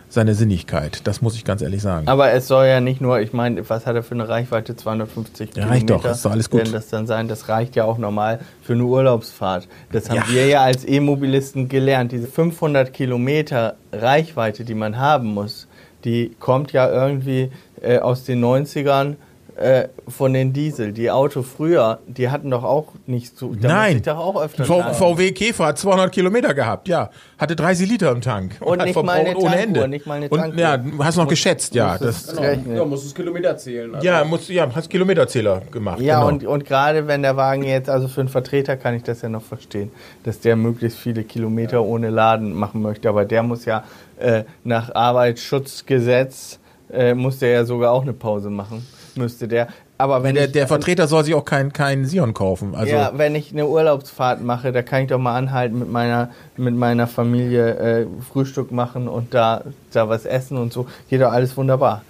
seine Sinnigkeit. Das muss ich ganz ehrlich sagen. Aber es soll ja nicht nur, ich meine, was hat er für eine Reichweite? 250 Ja, reicht doch, Kilometer. ist doch alles gut. Werden das dann sein? Das reicht ja auch normal für eine Urlaubsfahrt. Das haben Ja. wir ja als E-Mobilisten gelernt. Diese 500 Kilometer Reichweite, die man haben muss, die kommt ja irgendwie äh, aus den 90ern äh, von den Diesel. Die Auto früher, die hatten doch auch nicht so. da Nein. doch auch öfter V. VW Käfer hat 200 Kilometer gehabt, ja. Hatte 30 Liter im Tank. Und hat nicht mal eine verbraucht ohne Ende. nicht mal eine Und, Tankuhr. ja, du hast noch geschätzt, ja. musstest Das, rechnen. Ja, muss das Kilometer zählen. Also. ja, muss, ja, hast Kilometerzähler gemacht. Ja, genau. und, und gerade wenn der Wagen jetzt, also für einen Vertreter kann ich das ja noch verstehen, dass der möglichst viele Kilometer ohne Laden machen möchte. Aber der muss ja äh, nach Arbeitsschutzgesetz, äh, muss der ja sogar auch eine Pause machen. Müsste der. Aber wenn der, ich, der Vertreter soll sich auch keinen kein Sion kaufen. Also, ja, wenn ich eine Urlaubsfahrt mache, da kann ich doch mal anhalten mit meiner, mit meiner Familie äh, Frühstück machen und da, da was essen und so. Geht doch alles wunderbar.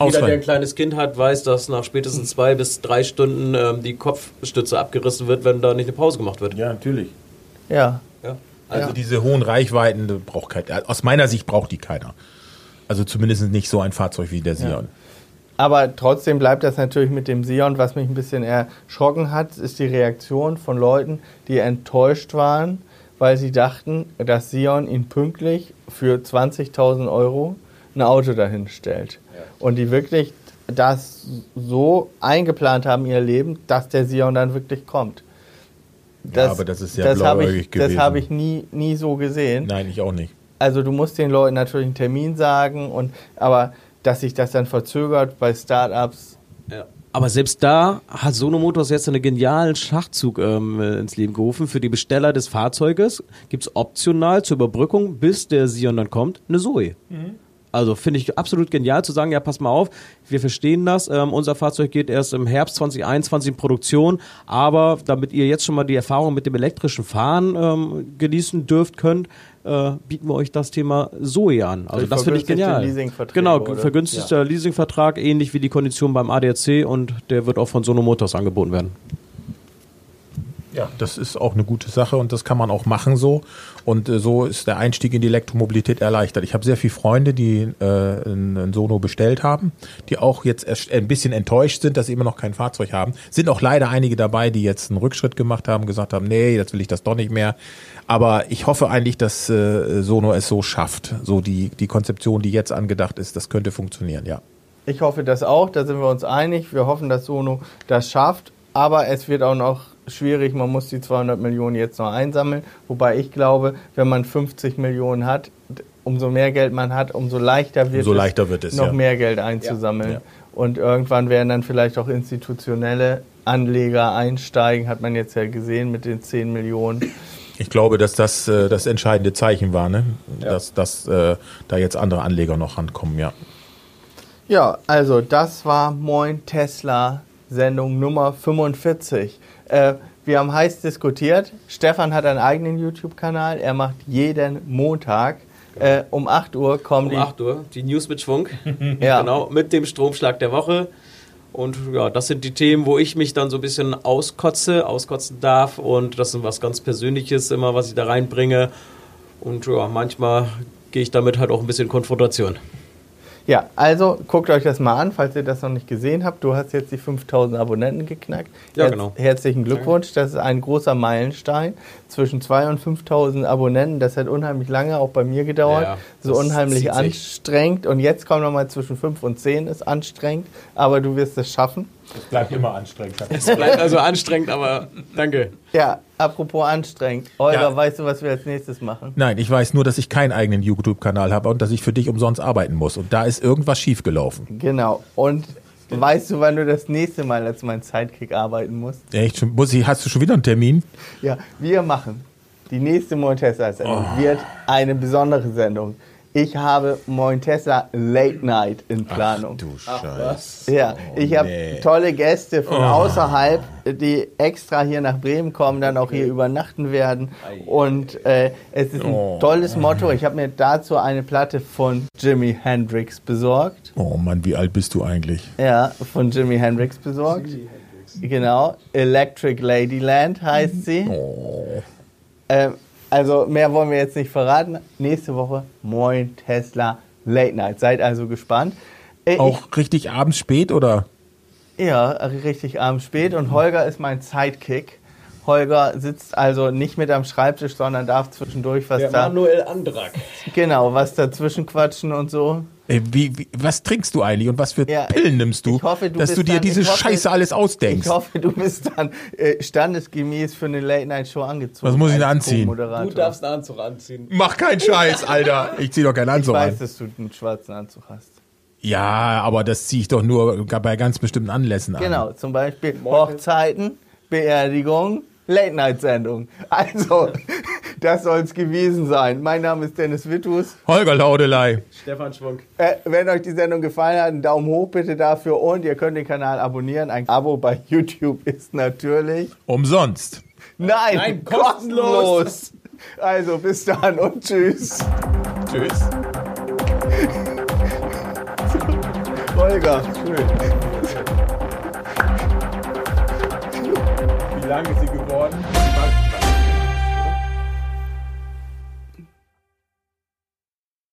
Jeder, der ein kleines Kind hat, weiß, dass nach spätestens zwei bis drei Stunden ähm, die Kopfstütze abgerissen wird, wenn da nicht eine Pause gemacht wird. ja, natürlich. Ja. Ja. Also diese hohen Reichweiten, braucht kein, aus meiner Sicht braucht die keiner. Also zumindest nicht so ein Fahrzeug wie der Sion. Aber trotzdem bleibt das natürlich mit dem Sion. Was mich ein bisschen erschrocken hat, ist die Reaktion von Leuten, die enttäuscht waren, weil sie dachten, dass Sion ihnen pünktlich für 20.000 Euro ein Auto dahin stellt. Und die wirklich das so eingeplant haben, ihr Leben, dass der Sion dann wirklich kommt. Ja, aber das ist sehr das blauäugig ich, das gewesen. habe ich nie, nie so gesehen Nein, ich auch nicht. also du musst den Leuten natürlich einen Termin sagen und aber dass sich das dann verzögert bei Startups. Ja. Aber selbst da hat Sono Motors jetzt einen genialen Schachzug ähm, äh, ins Leben gerufen. Für die Besteller des Fahrzeuges gibt es optional zur Überbrückung, bis der Sion dann kommt, eine Zoe. Also finde ich absolut genial zu sagen, ja, pass mal auf, wir verstehen das. Ähm, unser Fahrzeug geht erst im Herbst 2021 in Produktion, aber damit ihr jetzt schon mal die Erfahrung mit dem elektrischen Fahren ähm, genießen dürft könnt, äh, bieten wir euch das Thema Zoe an. Also das finde ich genial. Genau, oder? vergünstigter Leasingvertrag, ähnlich wie die Kondition beim ADAC und der wird auch von Sono Motors angeboten werden. Ja, das ist auch eine gute Sache und das kann man auch machen so. Und äh, so ist der Einstieg in die Elektromobilität erleichtert. Ich habe sehr viele Freunde, die äh, ein, ein Sono bestellt haben, die auch jetzt erst ein bisschen enttäuscht sind, dass sie immer noch kein Fahrzeug haben. Sind auch leider einige dabei, die jetzt einen Rückschritt gemacht haben, gesagt haben, nee, jetzt will ich das doch nicht mehr. Aber ich hoffe eigentlich, dass äh, Sono es so schafft. So die, die Konzeption, die jetzt angedacht ist, das könnte funktionieren, ja. Ich hoffe das auch, da sind wir uns einig. Wir hoffen, dass Sono das schafft, aber es wird auch noch schwierig. Man muss die 200 Millionen jetzt noch einsammeln, wobei ich glaube, wenn man 50 Millionen hat, umso mehr Geld man hat, umso leichter wird Umso es, leichter wird es, noch ja. mehr Geld einzusammeln. Ja. Und irgendwann werden dann vielleicht auch institutionelle Anleger einsteigen, hat man jetzt ja gesehen mit den 10 Millionen. Ich glaube, dass das äh, das entscheidende Zeichen war, ne? dass, dass äh, da jetzt andere Anleger noch rankommen, ja. Ja, also das war Moin Tesla Sendung Nummer 45. Äh, wir haben heiß diskutiert. Stefan hat einen eigenen YouTube-Kanal. Er macht jeden Montag äh, um 8 Uhr kommen Um die. 8 Uhr, die News mit Schwung. Ja. Genau, mit dem Stromschlag der Woche. Und ja, das sind die Themen, wo ich mich dann so ein bisschen auskotze, auskotzen darf. Und das ist was ganz Persönliches immer, was ich da reinbringe. Und ja, manchmal gehe ich damit halt auch ein bisschen in Konfrontation. Ja, also guckt euch das mal an, falls ihr das noch nicht gesehen habt. Du hast jetzt die 5000 Abonnenten geknackt. Ja, Herz- genau. Herzlichen Glückwunsch. Das ist ein großer Meilenstein. Zwischen 2.000 und 5000 Abonnenten. Das hat unheimlich lange auch bei mir gedauert. Ja, so unheimlich anstrengend. Und jetzt kommen noch mal zwischen 5 und 10 ist anstrengend. Aber du wirst es schaffen. Es bleibt immer anstrengend. Es bleibt also anstrengend, aber danke. Ja, apropos anstrengend. Holger, Ja. weißt du, was wir als nächstes machen? Nein, ich weiß nur, dass ich keinen eigenen YouTube-Kanal habe und dass ich für dich umsonst arbeiten muss. Und da ist irgendwas schiefgelaufen. Genau. Und weißt du, wann du das nächste Mal als mein Sidekick arbeiten musst? Echt? Schon- Muss ich, hast du schon wieder einen Termin? Ja, wir machen die nächste Moin Tesla-Sendung. Oh. Wird eine besondere Sendung. Ich habe Moin Tesla Late Night in Planung. Du Scheiß. Ja, ich habe nee. tolle Gäste von außerhalb, die extra hier nach Bremen kommen, dann auch hier übernachten werden. Und äh, es ist ein Oh. tolles Motto. Ich habe mir dazu eine Platte von Jimi Hendrix besorgt. Oh Mann, wie alt bist du eigentlich? Ja, von Jimi Hendrix besorgt. Genau, Electric Ladyland heißt sie. Oh. Ähm, also mehr wollen wir jetzt nicht verraten. Nächste Woche Moin Tesla Late Night. Seid also gespannt. Äh, Auch richtig abends spät oder? Ich, ja, richtig abends spät. Und Holger ist mein Sidekick. Holger sitzt also nicht mit am Schreibtisch, sondern darf zwischendurch was Der da, Manuel Andrak. genau, was dazwischen quatschen und so. Ey, wie, wie, was trinkst du eigentlich und was für Ja, Pillen nimmst du, ich hoffe, du dass du dir dann- diese ich hoffe- Scheiße alles ausdenkst? Ich hoffe, du bist dann äh, standesgemäß für eine Late Night Show angezogen. Was muss ich denn anziehen? Du darfst einen Anzug anziehen. Mach keinen Scheiß, Alter. Ich zieh doch keinen Ich Anzug weiß, an. dass du einen schwarzen Anzug hast. Ja, aber das ziehe ich doch nur bei ganz bestimmten Anlässen an. Genau, zum Beispiel Hochzeiten, Beerdigungen, Late-Night-Sendung. Also, das soll es gewesen sein. Mein Name ist Dennis Wittus. Holger Laudelei. Stefan Schwung. Äh, wenn euch die Sendung gefallen hat, einen Daumen hoch bitte dafür und ihr könnt den Kanal abonnieren. Ein Abo bei YouTube ist natürlich... Umsonst. Nein, Nein, kostenlos. kostenlos. Also, bis dann und tschüss. Tschüss. Holger. Wie lang ist sie one.